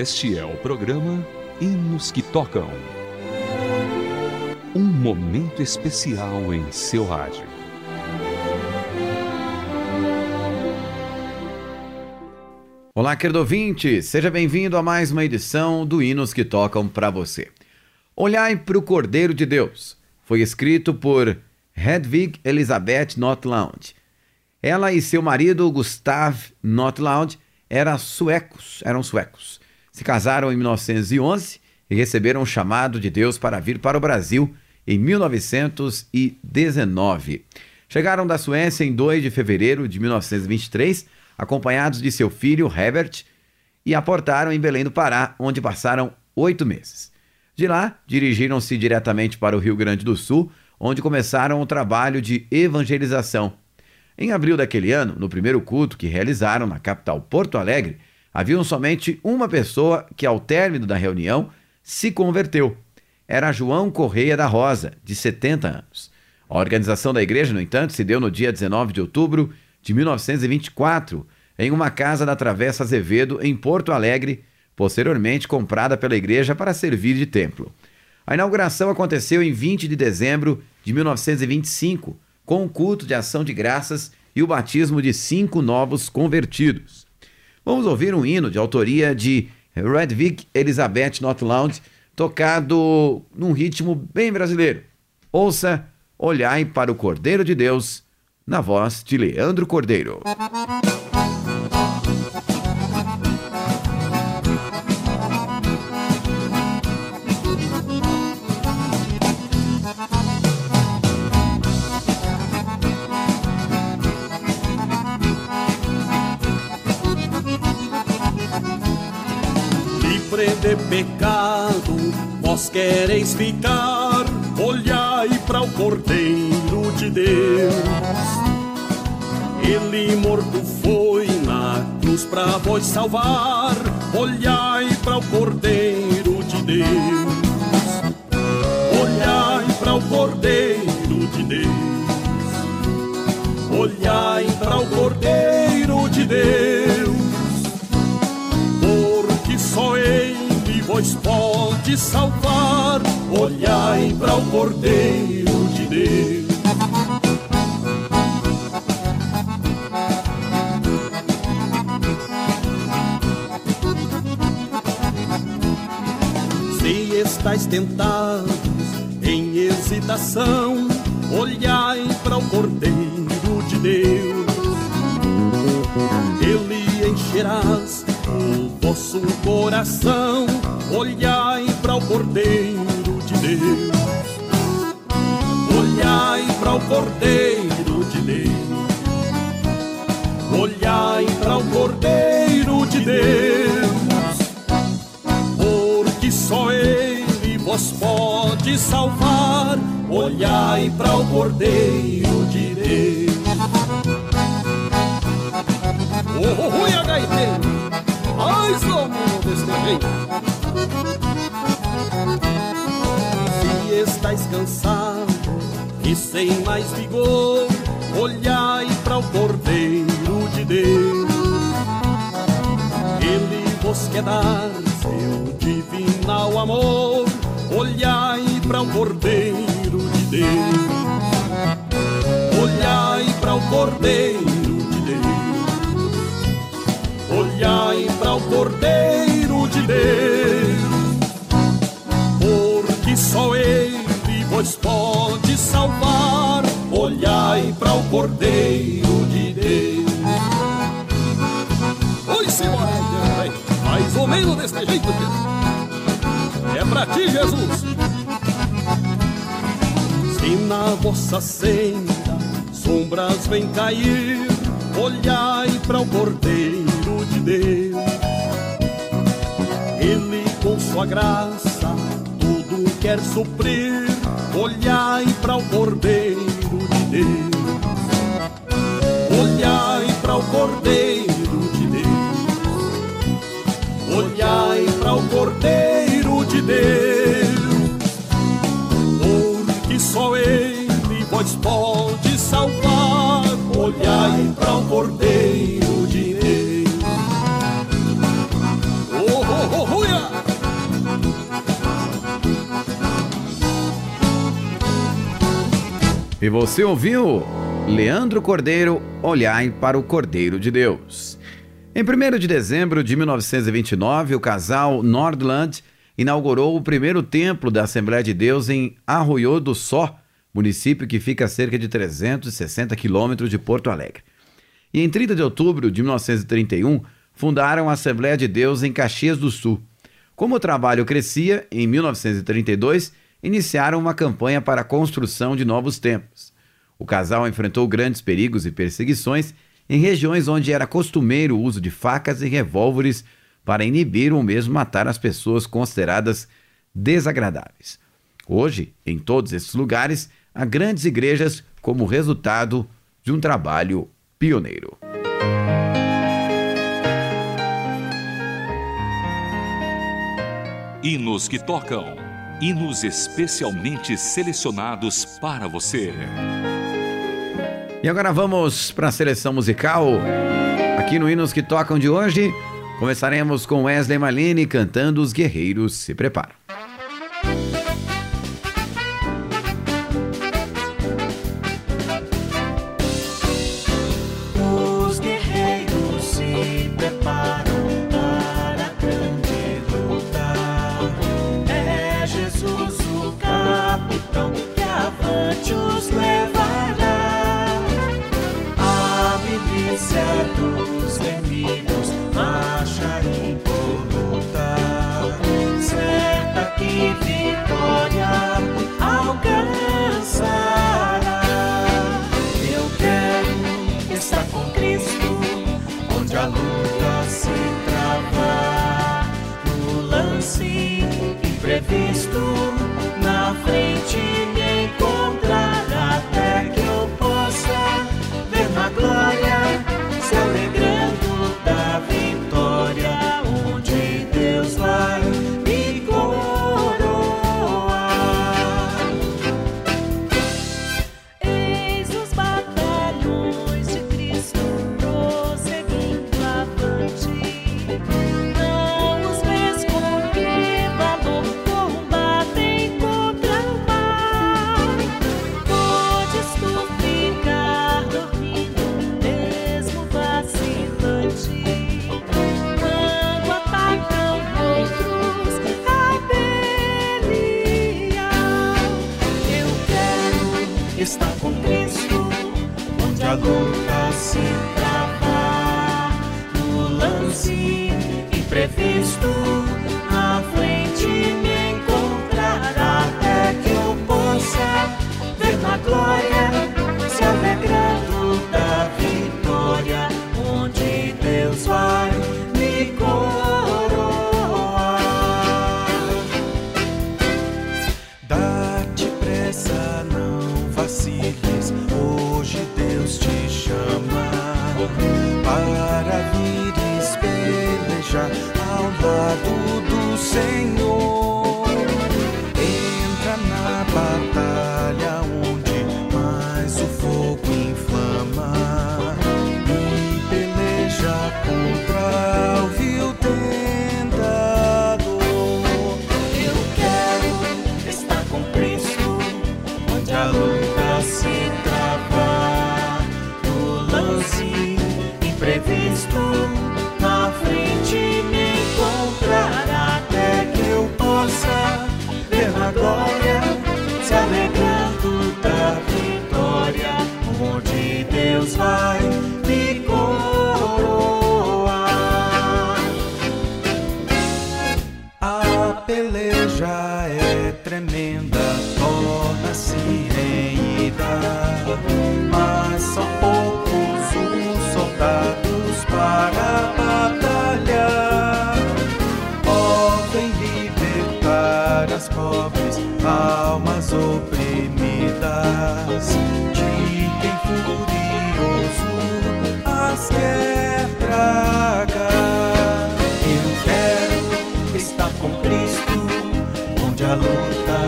Este é o programa Hinos que Tocam. Um momento especial em seu rádio. Olá, querido ouvinte, seja bem-vindo a mais uma edição do Hinos que Tocam para você. Olhai para o Cordeiro de Deus. Foi escrito por Hedwig Elizabeth Notland. Ela e seu marido Gustav Notland eram suecos, eram suecos. Se casaram em 1911 e receberam o chamado de Deus para vir para o Brasil em 1919. Chegaram da Suécia em 2 de fevereiro de 1923, acompanhados de seu filho Herbert, e aportaram em Belém do Pará, onde passaram oito meses. De lá, dirigiram-se diretamente para o Rio Grande do Sul, onde começaram o trabalho de evangelização. Em abril daquele ano, no primeiro culto que realizaram na capital Porto Alegre, havia somente uma pessoa que, ao término da reunião, se converteu. Era João Correia da Rosa, de 70 anos. A organização da igreja, no entanto, se deu no dia 19 de outubro de 1924, em uma casa da Travessa Azevedo, em Porto Alegre, posteriormente comprada pela igreja para servir de templo. A inauguração aconteceu em 20 de dezembro de 1925, com o culto de ação de graças e o batismo de cinco novos convertidos. Vamos ouvir um hino de autoria de Redvig Elizabeth Notland, tocado num ritmo bem brasileiro. Ouça Olhai para o Cordeiro de Deus, na voz de Leandro Cordeiro. De pecado, vós quereis ficar, olhai para o Cordeiro de Deus. Ele morto foi na cruz para vos salvar, olhai para o Cordeiro de Deus. Olhai para o Cordeiro de Deus. Olhai para o Cordeiro Vos pode salvar. Olhai para o Cordeiro de Deus. Se estáis tentados em hesitação, olhai para o Cordeiro de Deus. Ele encherás o vosso coração, olhai para o Cordeiro de Deus. Olhai para o Cordeiro de Deus. Olhai para o Cordeiro de Deus porque só Ele vos pode salvar. Olhai para o Cordeiro de Deus. Oh, oh, oh, e gaiteiro, mais ou menos deste jeito. Se estáis cansado e sem mais vigor, olhai para o Cordeiro de Deus. Ele vos quer dar seu divinal amor. Olhai para o Cordeiro de Deus. Olhai para o Cordeiro de Deus. Olhai Cordeiro de Deus. Porque só Ele vos pode salvar. Olhai para o Cordeiro de Deus. Oi, senhora, mais ou menos desse jeito. É pra ti, Jesus. Se na vossa senda sombras vêm cair, olhai para o Cordeiro de Deus. Ele com sua graça tudo quer suprir, olhai para o Cordeiro de Deus. Olhai para o Cordeiro de Deus. Olhai para o Cordeiro de Deus, porque só Ele pode salvar. Olhai para o Cordeiro de Deus. E você ouviu Leandro Cordeiro, Olhai para o Cordeiro de Deus. Em 1 de dezembro de 1929, o casal Nordland inaugurou o primeiro templo da Assembleia de Deus em Arroio do Só, município que fica a cerca de 360 quilômetros de Porto Alegre. E em 30 de outubro de 1931, fundaram a Assembleia de Deus em Caxias do Sul. Como o trabalho crescia, em 1932, iniciaram uma campanha para a construção de novos templos. O casal enfrentou grandes perigos e perseguições em regiões onde era costumeiro o uso de facas e revólveres para inibir ou mesmo matar as pessoas consideradas desagradáveis. Hoje, em todos esses lugares, há grandes igrejas como resultado de um trabalho pioneiro. Hinos que tocam. Hinos especialmente selecionados para você. E agora vamos para a seleção musical. Aqui no Hinos que Tocam de hoje, começaremos com Wesley Malini cantando Os Guerreiros Se Preparam.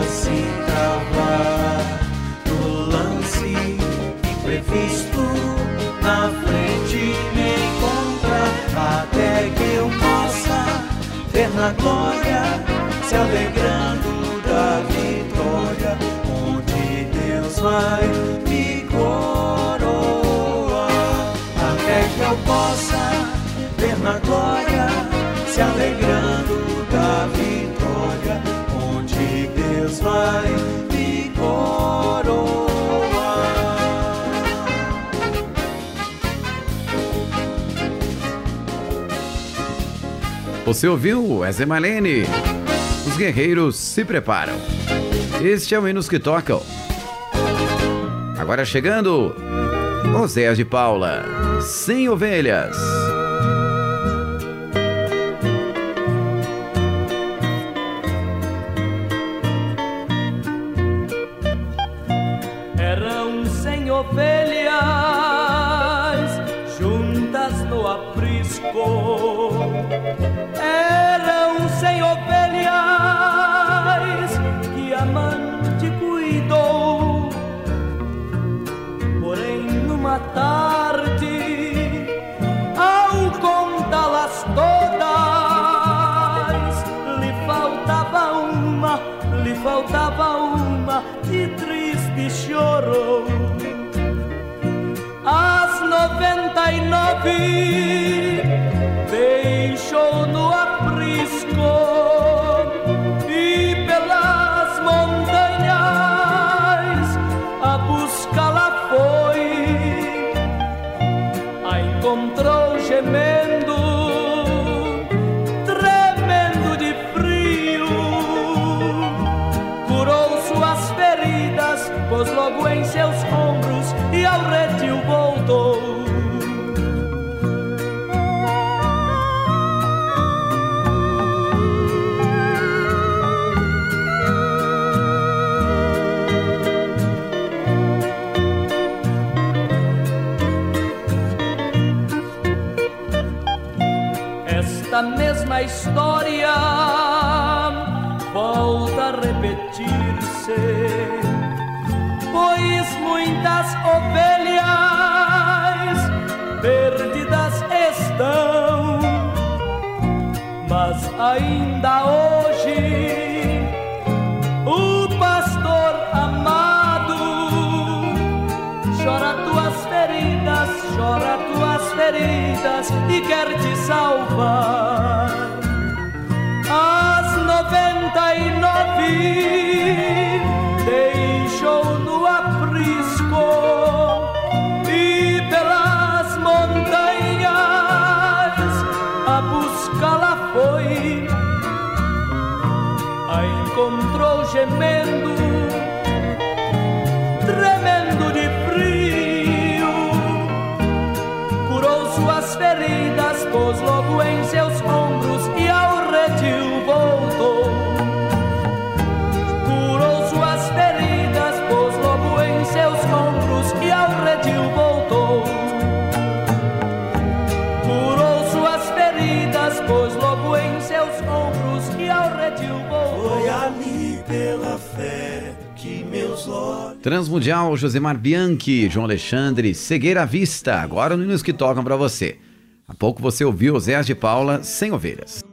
se travar no lance imprevisto na frente me encontrar até que eu possa ver na glória se alegrando da vitória onde Deus vai me coroar. Até que eu possa ver na glória se alegrando Você ouviu Eze Malene? Os guerreiros se preparam. Este é o Hinos que Tocam. Agora chegando, Oséias de Paula, Sem Ovelhas. Oh. Esta mesma história volta a repetir-se, pois muitas ovelhas perdidas estão, mas ainda hoje o pastor amado chora tuas feridas, chora tuas feridas e quer te salvar. Tremendo Transmundial, Josemar Bianchi, João Alexandre, Cegueira à Vista, agora no Hinos que Tocam pra você. Há pouco você ouviu Oséias de Paula, Sem Ovelhas.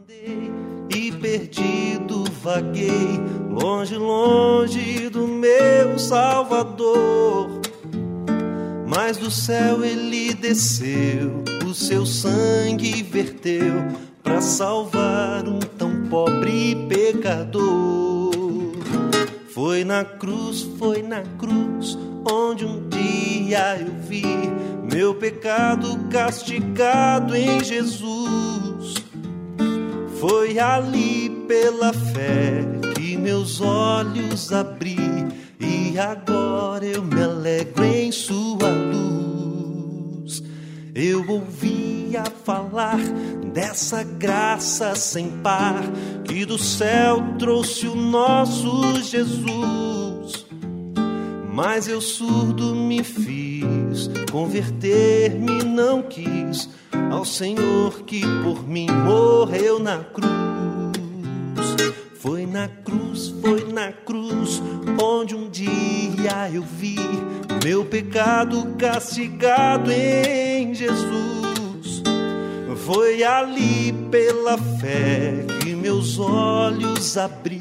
e perdido vaguei, longe, longe do meu Salvador. Mas do céu ele desceu, o seu sangue verteu para salvar um tão pobre pecador. Foi na cruz, foi na cruz, onde um dia eu vi meu pecado castigado em Jesus. Foi ali pela fé que meus olhos abri e agora eu me alegro em sua luz. Eu ouvia falar dessa graça sem par que do céu trouxe o nosso Jesus. Mas eu surdo me fiz, converter-me não quis ao Senhor que por mim morreu na cruz. Foi na cruz, foi na cruz, onde um dia eu vi meu pecado castigado em Jesus. Foi ali pela fé que meus olhos abri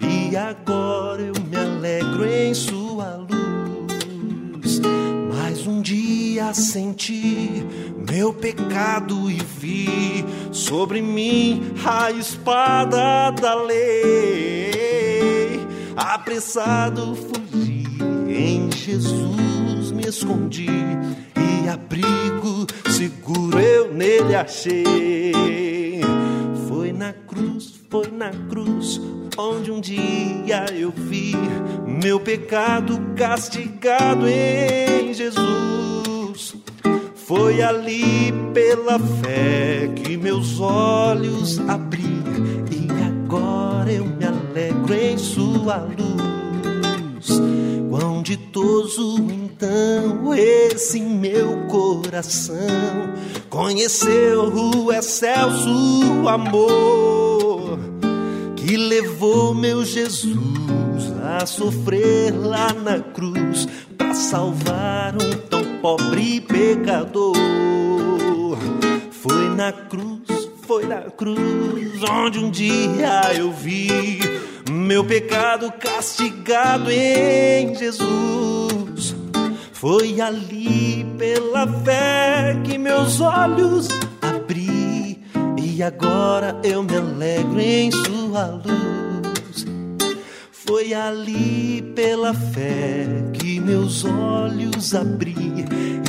e agora eu me alegro em sua luz. Mas um dia senti meu pecado e vi sobre mim a espada da lei. Apressado fugi, em Jesus me escondi e abrigo seguro eu nele achei. Foi na cruz, foi na cruz onde um dia eu vi meu pecado castigado em Jesus. Foi ali pela fé que meus olhos abri e agora eu me alegro em sua luz. Quão ditoso então esse meu coração conheceu o excelso amor que levou meu Jesus a sofrer lá na cruz para salvar um pobre pecador. Foi na cruz, foi na cruz onde um dia eu vi meu pecado castigado em Jesus. Foi ali pela fé que meus olhos abri e agora eu me alegro em sua luz. Foi ali pela fé que meus olhos abri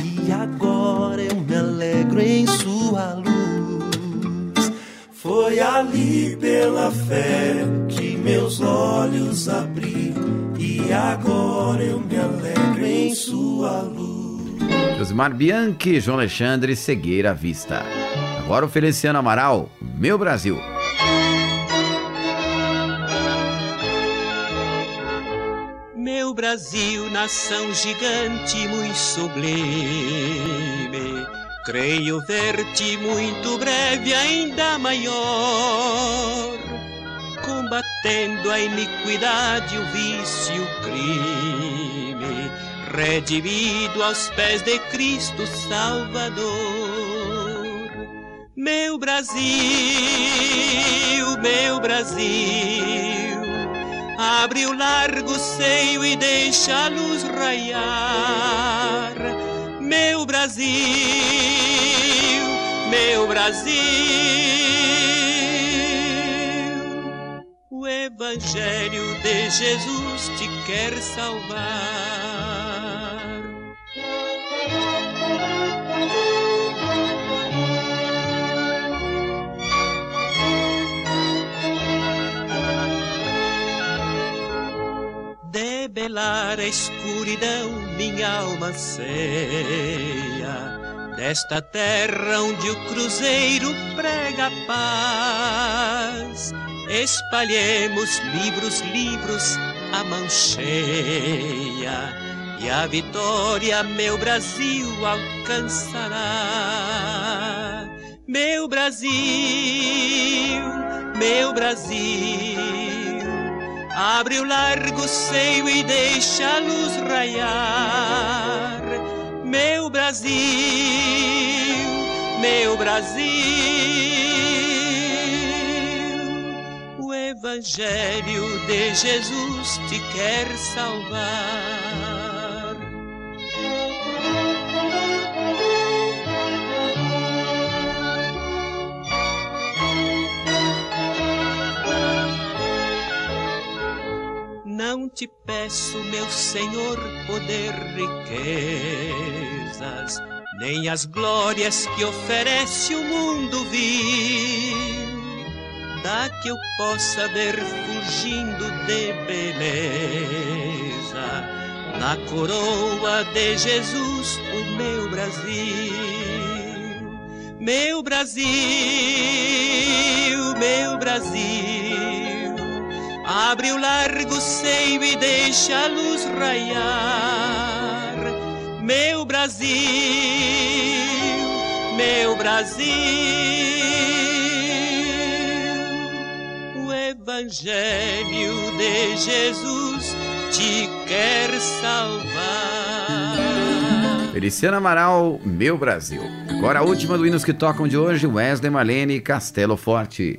e agora eu me alegro em sua luz. Foi ali pela fé que meus olhos abri e agora eu me alegro em sua luz. Josimar Bianchi, João Alexandre, Cegueira Vista. Agora o Feliciano Amaral, Meu Brasil. Brasil, nação gigante, muito sublime. Creio ver-te muito breve, ainda maior, combatendo a iniquidade, o vício, o crime, redimido aos pés de Cristo Salvador. Meu Brasil, meu Brasil, abre o largo seio e deixa a luz raiar. Meu Brasil, meu Brasil, o Evangelho de Jesus te quer salvar. A escuridão, minha alma ceia. Desta terra onde o cruzeiro prega a paz, espalhemos livros, livros, a mão cheia, e a vitória, meu Brasil, alcançará. Meu Brasil, meu Brasil, Abre o largo seio e deixa a luz raiar. Meu Brasil, meu Brasil, o Evangelho de Jesus te quer salvar. Não te peço, meu Senhor, poder, riquezas, nem as glórias que oferece o mundo vil. Dá que eu possa ver fugindo de beleza, na coroa de Jesus, o meu Brasil. Meu Brasil, meu Brasil. Abre o largo seio e deixa a luz raiar. Meu Brasil, meu Brasil, o Evangelho de Jesus te quer salvar. Feliciano Amaral, Meu Brasil. Agora a última do Hinos que Tocam de hoje, Wesley Malene, Castelo Forte.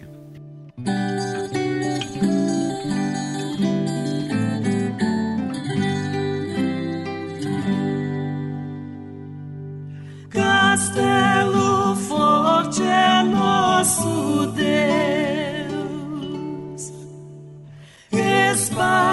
nosso Deus. Espalha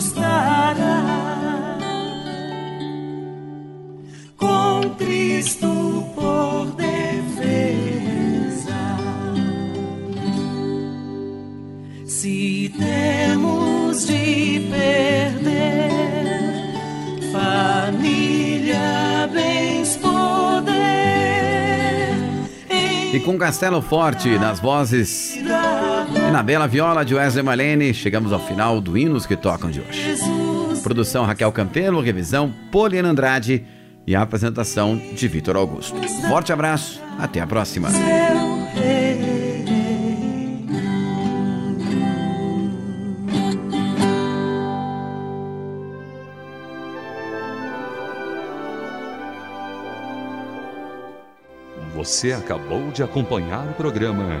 assustará. Com Cristo por defesa. Se temos de perder família, bens, poder, E com Castelo Forte nas vozes na bela viola de Wesley Malene, chegamos ao final do Hinos que Tocam de hoje. Jesus, Produção Raquel Campelo, revisão Poliana Andrade. E a apresentação de Vitor Augusto. Forte abraço, até a próxima. Você acabou de acompanhar o programa